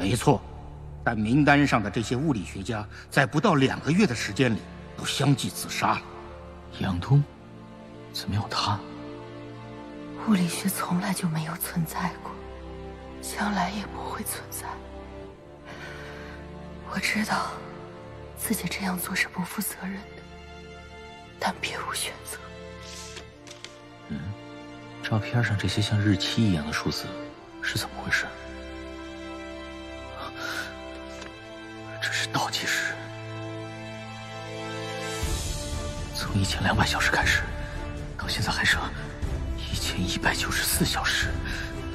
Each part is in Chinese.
没错，但名单上的这些物理学家在不到两个月的时间里都相继自杀了。杨东，怎么有他？物理学从来就没有存在过，将来也不会存在。我知道自己这样做是不负责任的，但别无选择。嗯，照片上这些像日期一样的数字是怎么回事？倒计时，从一千两百小时开始，到现在还剩一千一百九十四小时，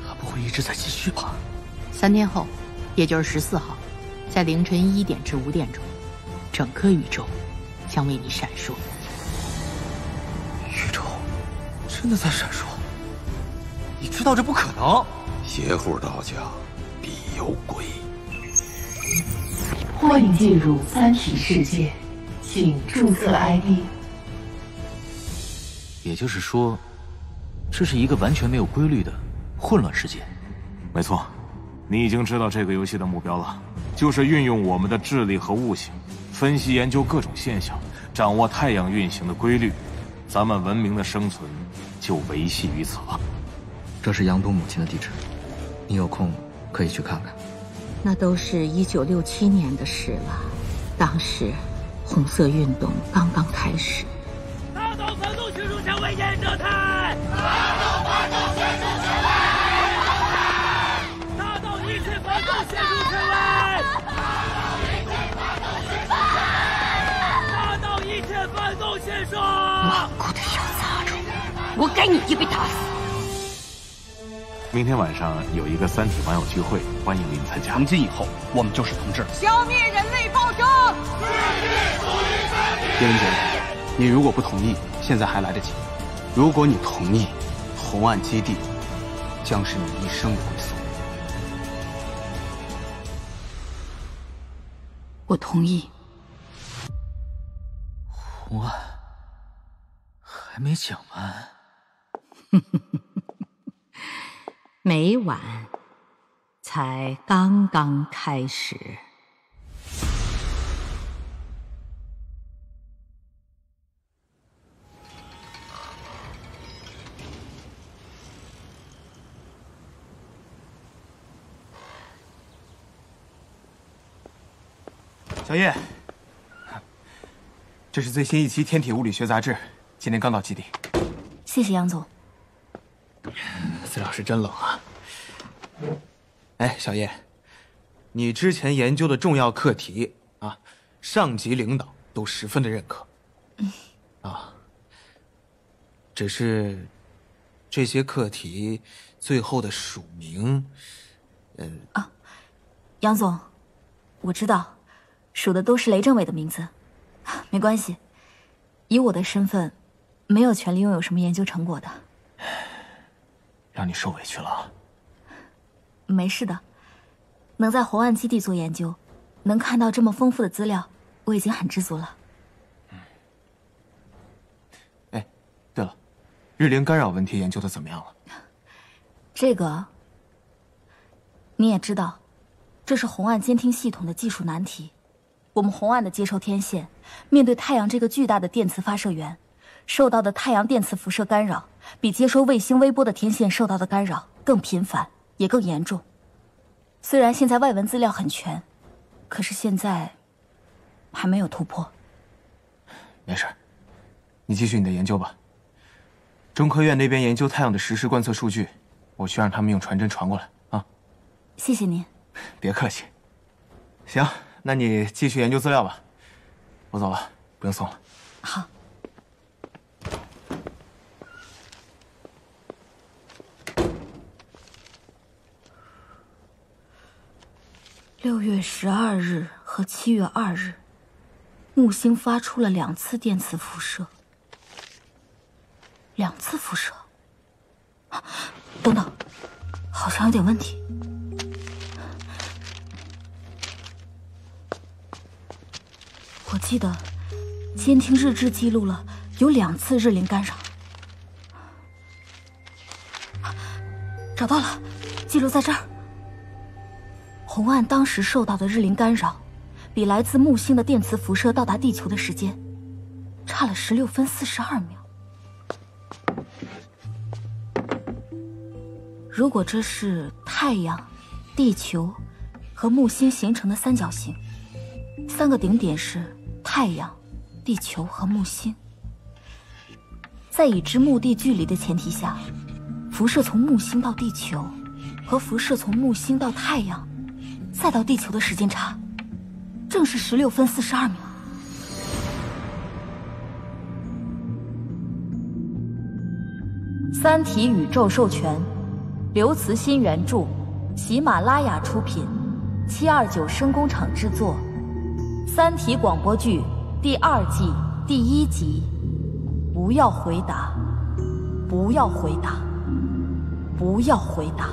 他不会一直在继续吧？三天后，也就是十四号，在凌晨一点至五点钟，整个宇宙将为你闪烁。宇宙真的在闪烁？你知道这不可能！邪乎道家必有鬼。欢迎进入三体世界，请注册 ID。也就是说，这是一个完全没有规律的混乱世界。没错，你已经知道这个游戏的目标了，就是运用我们的智力和悟性，分析研究各种现象，掌握太阳运行的规律，咱们文明的生存就维系于此了。这是杨东母亲的地址，你有空可以去看看。那都是一九六七年的事了，当时红色运动刚刚开始。大岛反动学术权威严者泰！打倒反动学术权威！打倒一切反动学术权威！打倒一切反动学术权威！大岛一切反动学术！顽固的小杂种，我该你一被打死！明天晚上有一个三体网友聚会，欢迎您参加。从今以后，我们就是同志。消灭人类暴政！叶文洁，你如果不同意，现在还来得及；如果你同意，红岸基地将是你一生的归宿。我同意。红岸还没讲完。每晚才刚刚开始。小叶，这是最新一期《天体物理学杂志》，今天刚到基地。谢谢杨总。资料室真冷啊！哎，小叶，你之前研究的重要课题啊，上级领导都十分的认可。啊，只是这些课题最后的署名，嗯啊，杨总，我知道，署的都是雷政委的名字，没关系，以我的身份，没有权利拥有什么研究成果的。让你受委屈了。没事的，能在红岸基地做研究，能看到这么丰富的资料，我已经很知足了。嗯。哎，对了，日铃干扰问题研究的怎么样了？这个你也知道，这是红岸监听系统的技术难题。我们红岸的接收天线，面对太阳这个巨大的电磁发射源，受到的太阳电磁辐射干扰。比接收卫星微波的天线受到的干扰更频繁，也更严重。虽然现在外文资料很全，可是现在还没有突破。没事，你继续你的研究吧。中科院那边研究太阳的实时观测数据，我去让他们用传真传过来啊。谢谢您。别客气。行，那你继续研究资料吧。我走了，不用送了。好。六月十二日和七月二日，木星发出了两次电磁辐射。两次辐射？等等，好像有点问题。我记得监听日志记录了有两次日铃干扰。找到了，记录在这儿。红岸当时受到的日灵干扰，比来自木星的电磁辐射到达地球的时间差了十六分四十二秒。如果这是太阳、地球和木星形成的三角形，三个顶点是太阳、地球和木星，在已知目的距离的前提下，辐射从木星到地球和辐射从木星到太阳。再到地球的时间差，正是十六分四十二秒。《三体》宇宙授权，刘慈欣原著，喜马拉雅出品，七二九声工厂制作，《三体》广播剧第二季第一集。不要回答，不要回答，不要回答。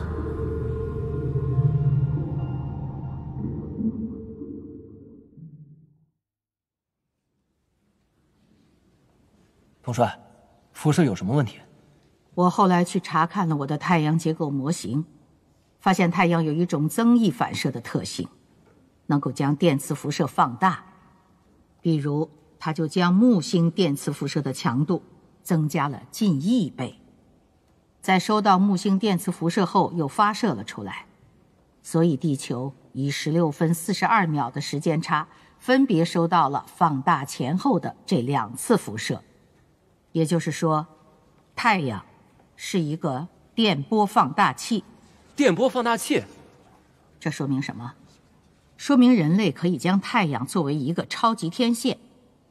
统帅，辐射有什么问题？我后来去查看了我的太阳结构模型，发现太阳有一种增益反射的特性，能够将电磁辐射放大。比如，它就将木星电磁辐射的强度增加了近亿倍，在收到木星电磁辐射后又发射了出来，所以地球以十六分四十二秒的时间差，分别收到了放大前后的这两次辐射。也就是说，太阳是一个电波放大器。电波放大器，这说明什么？说明人类可以将太阳作为一个超级天线，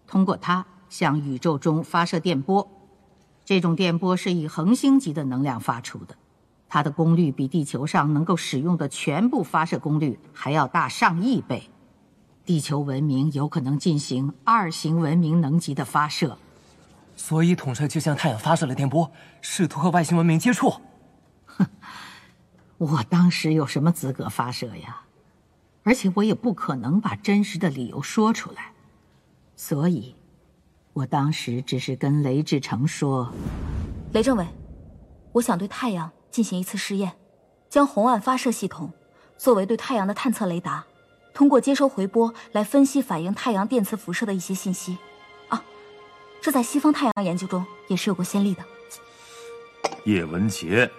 通过它向宇宙中发射电波。这种电波是以恒星级的能量发出的，它的功率比地球上能够使用的全部发射功率还要大上亿倍。地球文明有可能进行二型文明能级的发射。所以，统帅就向太阳发射了电波，试图和外星文明接触。哼，我当时有什么资格发射呀？而且我也不可能把真实的理由说出来。所以，我当时只是跟雷志成说：“雷政委，我想对太阳进行一次试验，将红岸发射系统作为对太阳的探测雷达，通过接收回波来分析反映太阳电磁辐射的一些信息。”这在西方太阳研究中也是有过先例的。叶文洁，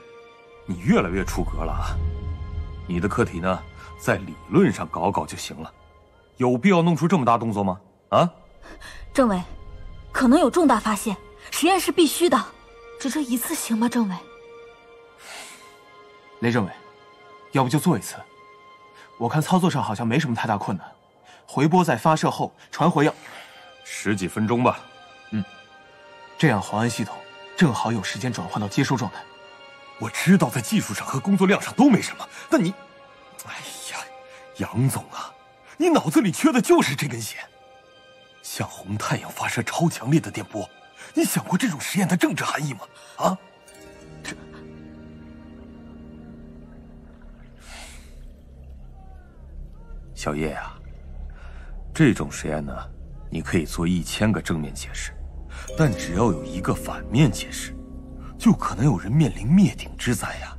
你越来越出格了啊！你的课题呢，在理论上搞搞就行了，有必要弄出这么大动作吗？啊？政委，可能有重大发现，实验是必须的，只这一次行吗？政委？雷政委，要不就做一次？我看操作上好像没什么太大困难，回波在发射后传回要十几分钟吧。这样黄安系统正好有时间转换到接收状态。我知道在技术上和工作量上都没什么，但你，哎呀，杨总啊，你脑子里缺的就是这根弦。向红太阳发射超强烈的电波，你想过这种实验的政治含义吗？啊？这，小叶啊，这种实验呢，你可以做一千个正面解释。但只要有一个反面解释，就可能有人面临灭顶之灾呀。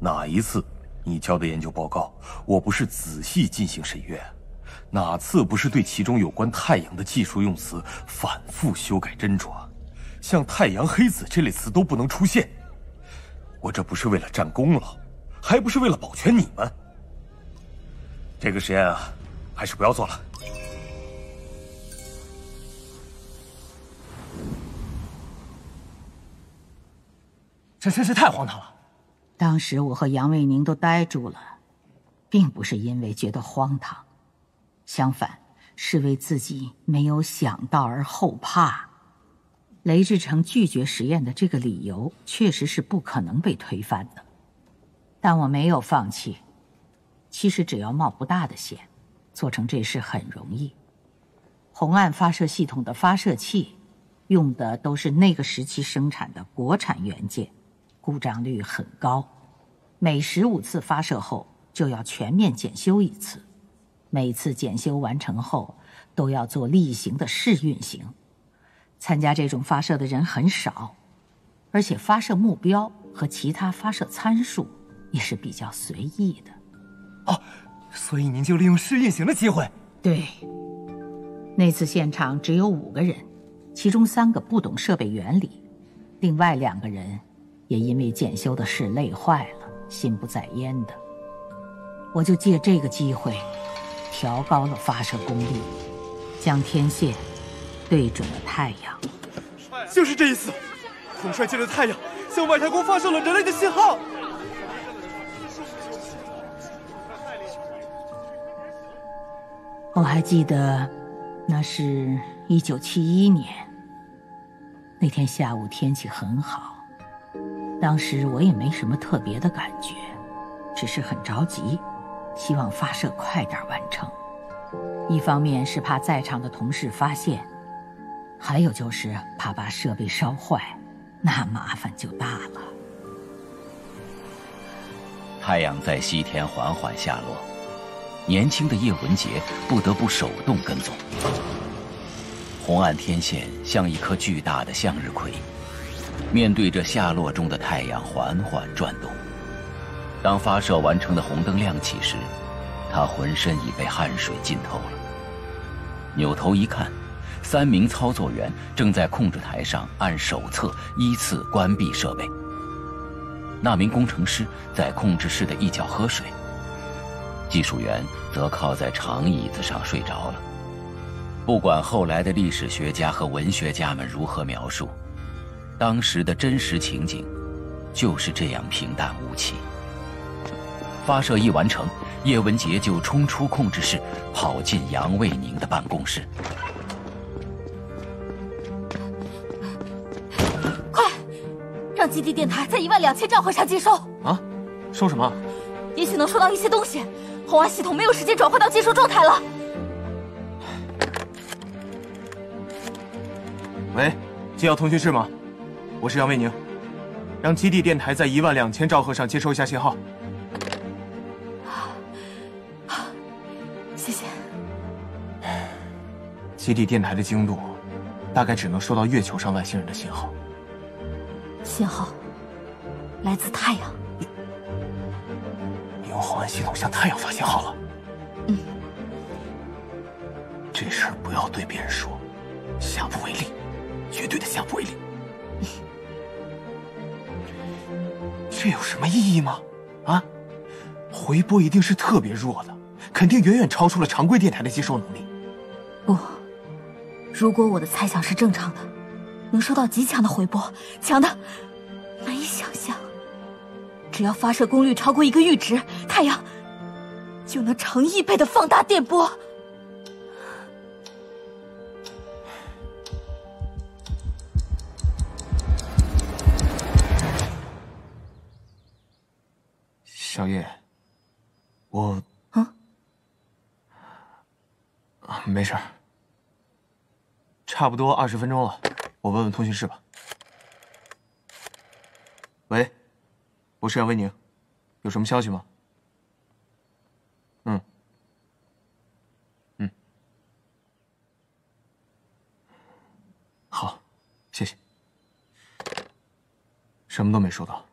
哪一次你交的研究报告，我不是仔细进行审阅？哪次不是对其中有关太阳的技术用词反复修改斟酌？像太阳黑子这类词都不能出现。我这不是为了占功劳，还不是为了保全你们。这个实验啊，还是不要做了。这真是太荒唐了！当时我和杨卫宁都呆住了，并不是因为觉得荒唐，相反是为自己没有想到而后怕。雷志成拒绝实验的这个理由确实是不可能被推翻的，但我没有放弃。其实只要冒不大的险，做成这事很容易。红岸发射系统的发射器用的都是那个时期生产的国产元件。故障率很高，每十五次发射后就要全面检修一次，每次检修完成后都要做例行的试运行。参加这种发射的人很少，而且发射目标和其他发射参数也是比较随意的。哦所以您就利用试运行的机会。对，那次现场只有五个人，其中三个不懂设备原理，另外两个人也因为检修的事累坏了，心不在焉的。我就借这个机会，调高了发射功率，将天线对准了太阳。就是这一次，统帅借着太阳向外太空发射了人类的信号。我还记得，那是一九七一年。那天下午天气很好，当时我也没什么特别的感觉，只是很着急，希望发射快点完成。一方面是怕在场的同事发现，还有就是怕把设备烧坏，那麻烦就大了。太阳在西天缓缓下落。年轻的叶文洁不得不手动跟踪。红岸天线像一颗巨大的向日葵，面对着下落中的太阳缓缓转动。当发射完成的红灯亮起时，他浑身已被汗水浸透了。扭头一看，三名操作员正在控制台上按手册依次关闭设备。那名工程师在控制室的一角喝水。技术员则靠在长椅子上睡着了。不管后来的历史学家和文学家们如何描述，当时的真实情景就是这样平淡无奇。发射一完成，叶文杰就冲出控制室，跑进杨卫宁的办公室。快，让基地电台在一万两千兆赫上接收。啊？收什么？也许能收到一些东西。红外系统没有时间转换到接收状态了。喂，接到通讯室吗？我是杨卫宁，让基地电台在一万两千兆赫上接收一下信号。好，谢谢。基地电台的精度，大概只能收到月球上外星人的信号。信号来自太阳。你用红岸系统向太阳发信号了。嗯，这事儿不要对别人说，下不为例，绝对的下不为例。这有什么意义吗？啊，回波一定是特别弱的，肯定远远超出了常规电台的接收能力。不，如果我的猜想是正常的，能收到极强的回波，强的难以想象。只要发射功率超过一个阈值，太阳就能成亿倍的放大电波。没事，差不多二十分钟了，我问问通讯室吧。喂。我是杨威宁，有什么消息吗？嗯，嗯，好，谢谢。什么都没收到。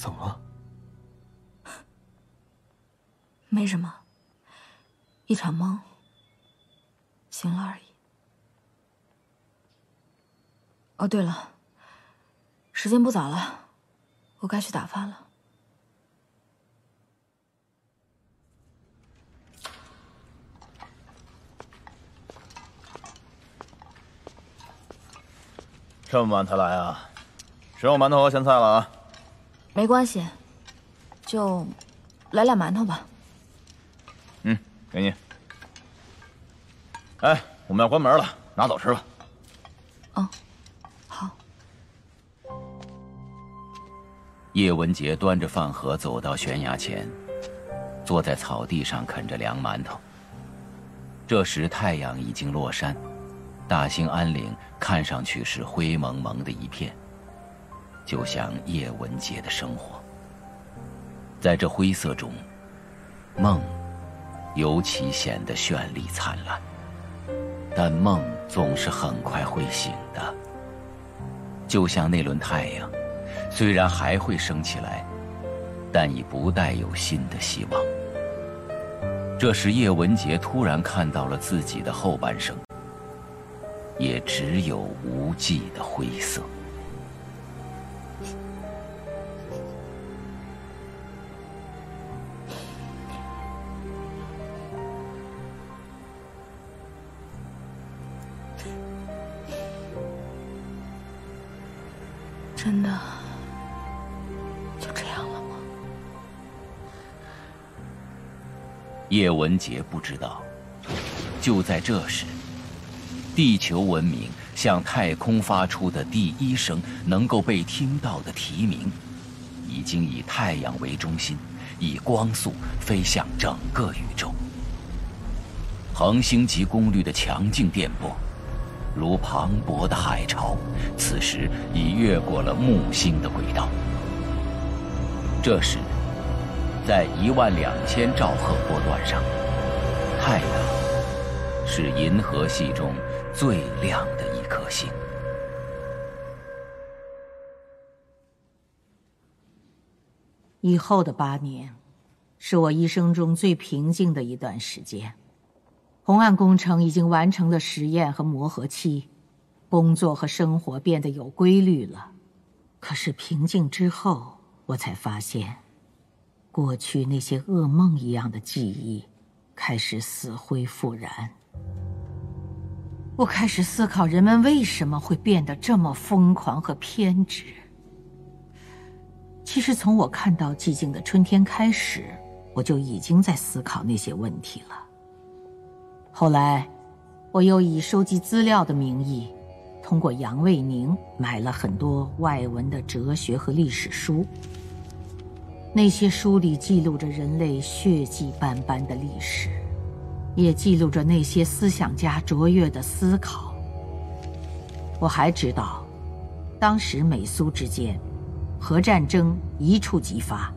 怎么了？没什么。一场梦，醒了而已。哦，对了，时间不早了，我该去打饭了。这么晚才来啊？只有馒头和咸菜了啊？没关系，就来俩馒头吧。嗯给你。哎，我们要关门了，拿走吃吧。哦，好。叶文杰端着饭盒走到悬崖前，坐在草地上啃着凉馒头。这时太阳已经落山，大兴安岭看上去是灰蒙蒙的一片，就像叶文洁的生活。在这灰色中，梦。尤其显得绚丽灿烂，但梦总是很快会醒的，就像那轮太阳，虽然还会升起来，但已不带有新的希望。这时，叶文洁突然看到了自己的后半生，也只有无际的灰色。真的就这样了吗？叶文杰不知道，就在这时，地球文明向太空发出的第一声能够被听到的提名，已经以太阳为中心，以光速飞向整个宇宙。恒星级功率的强劲电波。如磅礴的海潮，此时已越过了木星的轨道。这时，在一万两千兆赫波段上，太阳是银河系中最亮的一颗星。以后的八年，是我一生中最平静的一段时间。红岸工程已经完成了实验和磨合期，工作和生活变得有规律了。可是平静之后，我才发现，过去那些噩梦一样的记忆开始死灰复燃。我开始思考人们为什么会变得这么疯狂和偏执。其实从我看到寂静的春天开始，我就已经在思考那些问题了。后来，我又以收集资料的名义，通过杨卫宁买了很多外文的哲学和历史书。那些书里记录着人类血迹斑斑的历史，也记录着那些思想家卓越的思考。我还知道，当时美苏之间，核战争一触即发。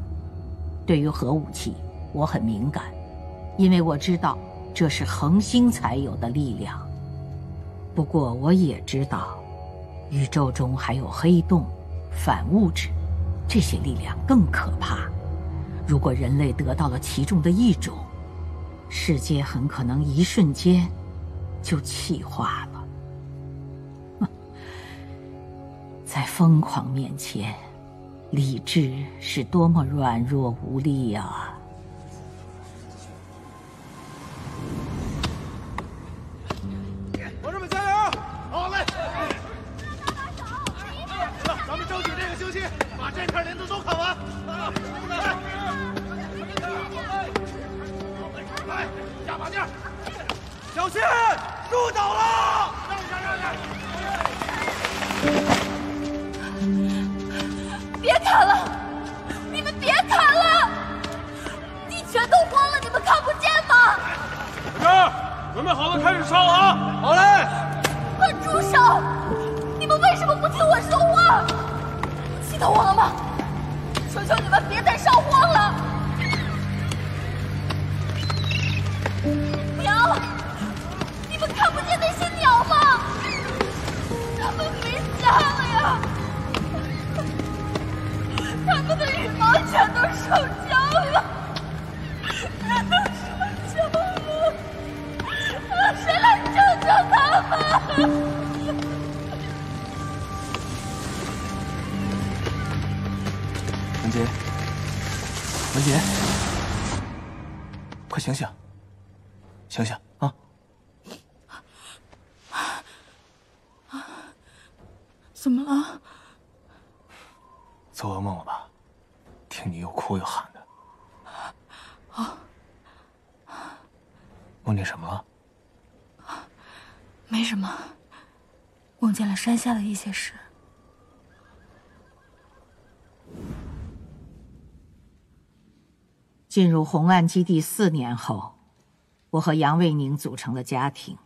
对于核武器，我很敏感，因为我知道。这是恒星才有的力量。不过我也知道，宇宙中还有黑洞、反物质，这些力量更可怕。如果人类得到了其中的一种，世界很可能一瞬间就气化了，在疯狂面前，理智是多么软弱无力啊！同志们加油！好嘞！来搭把手！来，咱们争取这个星期把这片林子。入岛了！让下，让下！别砍了！你们别砍了！地全都荒了，你们看不见吗？哥，准备好了，开始烧了啊！好嘞！快住手！你们为什么不听我说话？气到我了吗？求求你们别再。全都烧焦了。全都烧焦了谁来救救他们文杰文杰快醒醒醒醒啊。怎么了？做噩梦了吧？呀！山下的一些事。进入红岸基地四年后，我和杨卫宁组成了家庭。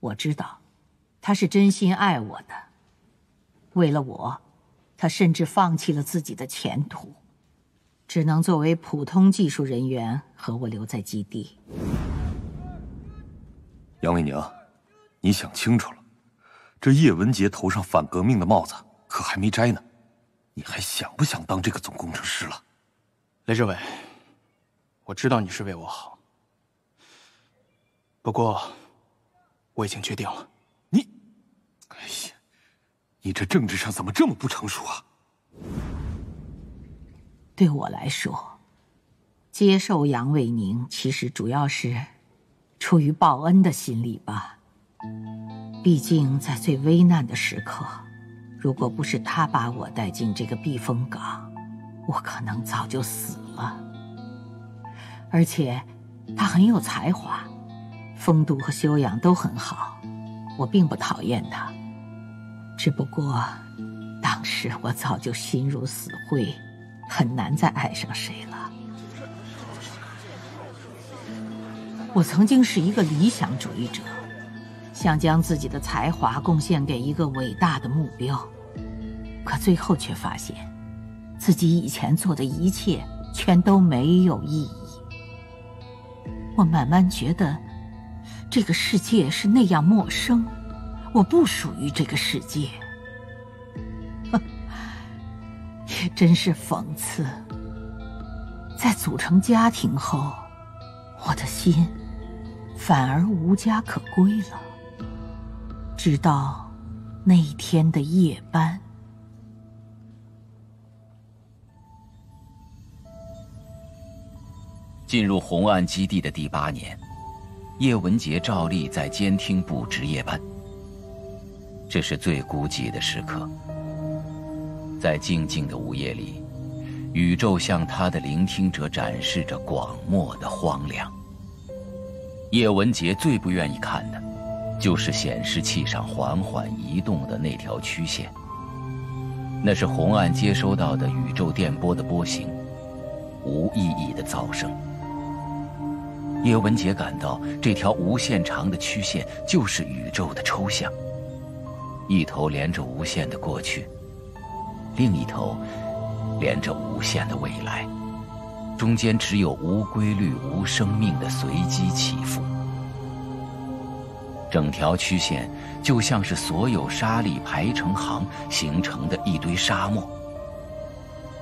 我知道，他是真心爱我的。为了我，他甚至放弃了自己的前途，只能作为普通技术人员和我留在基地。杨卫宁。你想清楚了，这叶文杰头上反革命的帽子可还没摘呢，你还想不想当这个总工程师了？雷志伟，我知道你是为我好，不过我已经决定了。你，哎呀，你这政治上怎么这么不成熟啊？对我来说，接受杨伟宁其实主要是出于报恩的心理吧。毕竟在最危难的时刻，如果不是他把我带进这个避风港，我可能早就死了。而且他很有才华，风度和修养都很好，我并不讨厌他。只不过当时我早就心如死灰。很难再爱上谁了。我曾经是一个理想主义者，想将自己的才华贡献给一个伟大的目标，可最后却发现，自己以前做的一切全都没有意义。我慢慢觉得，这个世界是那样陌生，我不属于这个世界。真是讽刺，在组成家庭后，我的心反而无家可归了。直到那一天的夜班，进入红岸基地的第八年，叶文洁照例在监听部值夜班。这是最孤寂的时刻。在静静的午夜里，宇宙向他的聆听者展示着广漠的荒凉。叶文洁最不愿意看的，就是显示器上缓缓移动的那条曲线。那是红岸接收到的宇宙电波的波形，无意义的噪声。叶文洁感到，这条无限长的曲线就是宇宙的抽象，一头连着无限的过去。另一头连着无限的未来，中间只有无规律、无生命的随机起伏。整条曲线就像是所有沙礫排成行形成的一堆沙漠，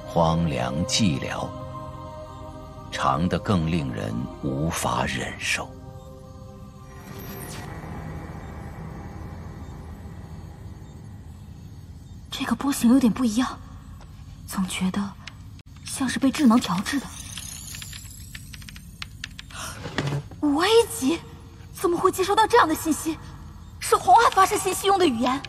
荒凉寂寥，长得更令人无法忍受。这个波形有点不一样，总觉得像是被智能调制的。五 A 级，怎么会接收到这样的信息？是红岸发射信息用的语言。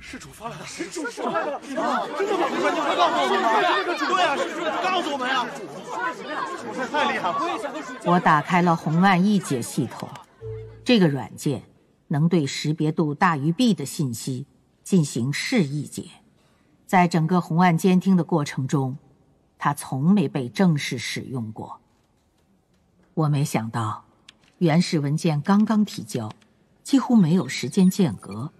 施主发来的，施主发来的，你看，真的。吗？你快告诉我们！对啊，施主，告诉我们呀！施主太厉害了！我打开了红岸译解系统，这个软件。能对识别度大于 B 的信息进行试译解，在整个红岸监听的过程中，它从没被正式使用过。我没想到，原始文件刚刚提交，几乎没有时间间隔，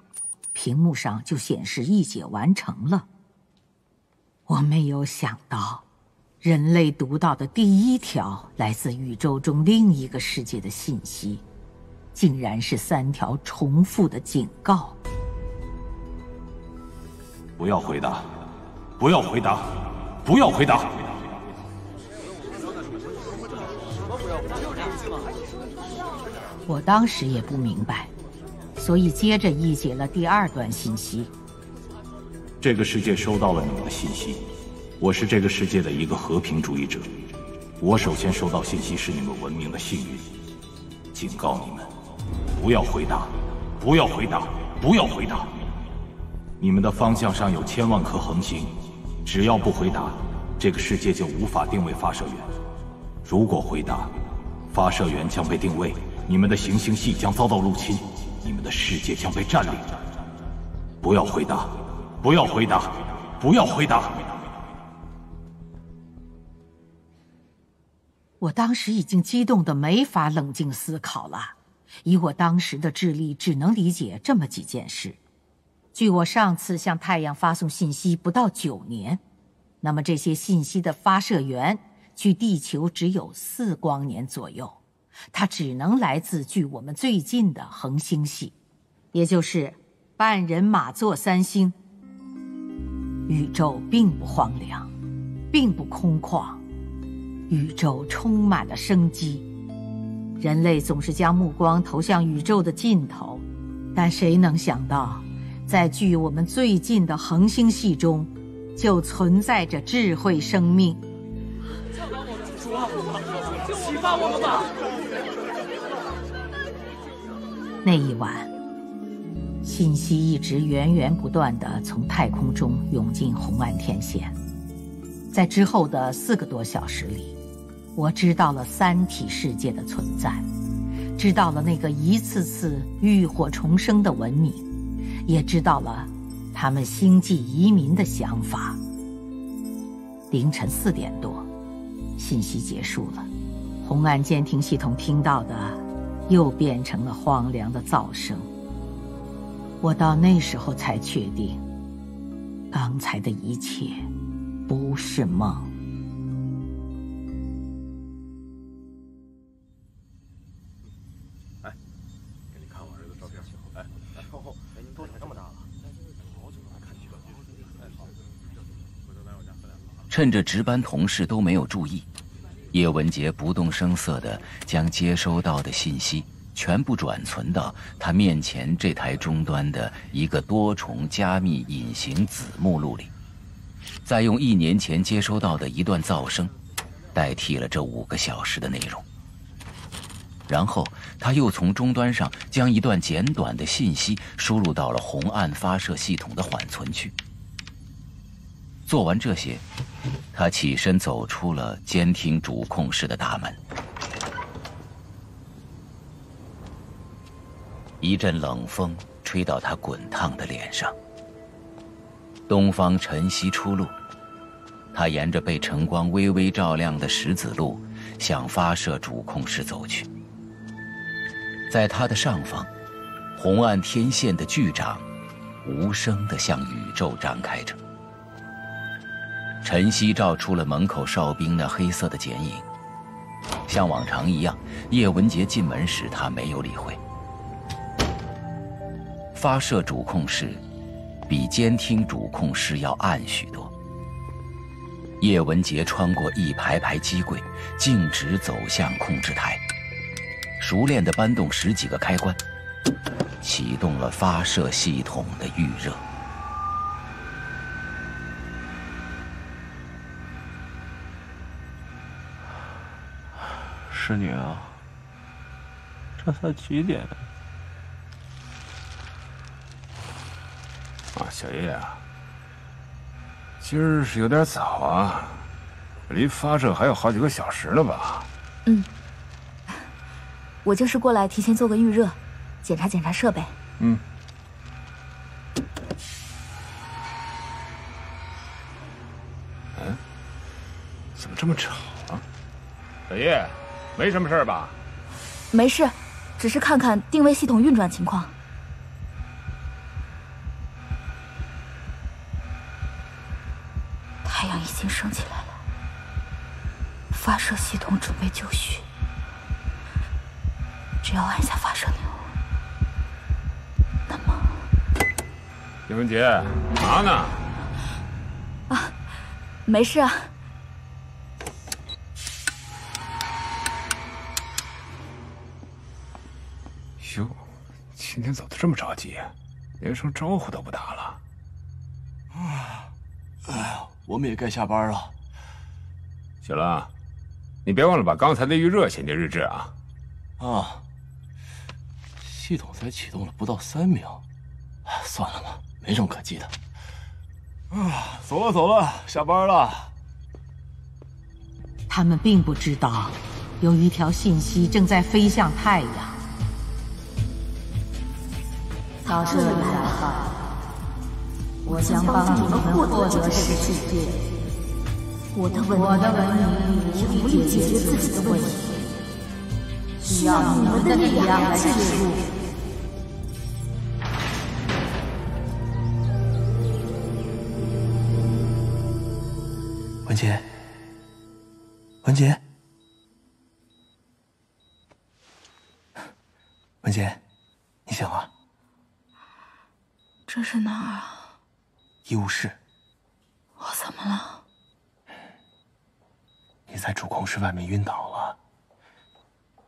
屏幕上就显示译解完成了。我没有想到，人类读到的第一条来自宇宙中另一个世界的信息。竟然是三条重复的警告。不要回答，不要回答，不要回答。我当时也不明白，所以接着译解了第二段信息。这个世界收到了你们的信息，我是这个世界的一个和平主义者。我首先收到信息是你们文明的幸运，警告你们。不要回答，不要回答，不要回答！你们的方向上有千万颗恒星，只要不回答，这个世界就无法定位发射源。如果回答，发射源将被定位，你们的行星系将遭到入侵，你们的世界将被占领。不要回答，不要回答，不要回答！我当时已经激动得没法冷静思考了。以我当时的智力，只能理解这么几件事。距我上次向太阳发送信息不到九年，那么这些信息的发射源距地球只有四光年左右，它只能来自距我们最近的恒星系，也就是半人马座三星。宇宙并不荒凉，并不空旷，宇宙充满了生机。人类总是将目光投向宇宙的尽头，但谁能想到，在距我们最近的恒星系中，就存在着智慧生命。启发我们吧！那一晚，信息一直源源不断地从太空中涌进红岸天线。在之后的四个多小时里，我知道了三体世界的存在，知道了那个一次次浴火重生的文明，也知道了他们星际移民的想法。凌晨四点多，信息结束了，红岸监听系统听到的。又变成了荒凉的噪声。我到那时候才确定，刚才的一切不是梦。趁着值班同事都没有注意。叶文杰不动声色地将接收到的信息全部转存到他面前这台终端的一个多重加密隐形子目录里，再用一年前接收到的一段噪声代替了这五个小时的内容。然后他又从终端上将一段简短的信息输入到了红岸发射系统的缓存区。做完这些，他起身走出了监听主控室的大门。一阵冷风吹到他滚烫的脸上。东方晨曦初露，他沿着被晨光微微照亮的石子路向发射主控室走去。在他的上方，红岸天线的巨掌无声地向宇宙张开着。晨曦照出了门口哨兵那黑色的剪影。像往常一样，叶文杰进门时，他没有理会。发射主控室比监听主控室要暗许多。叶文杰穿过一排排机柜，径直走向控制台，熟练地搬动十几个开关，启动了发射系统的预热。师女啊，这才几点？啊，小叶啊，今儿是有点早啊，离发射还有好几个小时了吧？嗯，我就是过来提前做个预热，检查检查设备。嗯。嗯？怎么这么吵啊？小叶。没什么事吧？没事，只是看看定位系统运转情况。太阳已经升起来了，发射系统准备就绪，只要按下发射钮，那么……叶文杰，干嘛呢？啊，没事啊。今天走的这么着急，连声招呼都不打了。啊，哎呀，我们也该下班了。小兰，你别忘了把刚才的预热写进日志啊。啊，系统才启动了不到三秒，算了吧，没什么可记的。啊，走了走了，下班了。他们并不知道，有一条信息正在飞向太阳。到这里来吧，我将帮你们获得这个世界。我的文明无力解决自己的问题，需要你们的力量来介入。文杰，文杰。文杰，你醒了。这是哪儿啊？医务室。我怎么了？你在主控室外面晕倒了，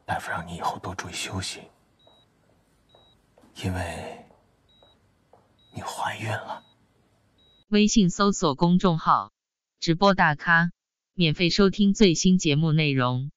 大夫让你以后多注意休息，因为你怀孕了。微信搜索公众号“直播大咖”，免费收听最新节目内容。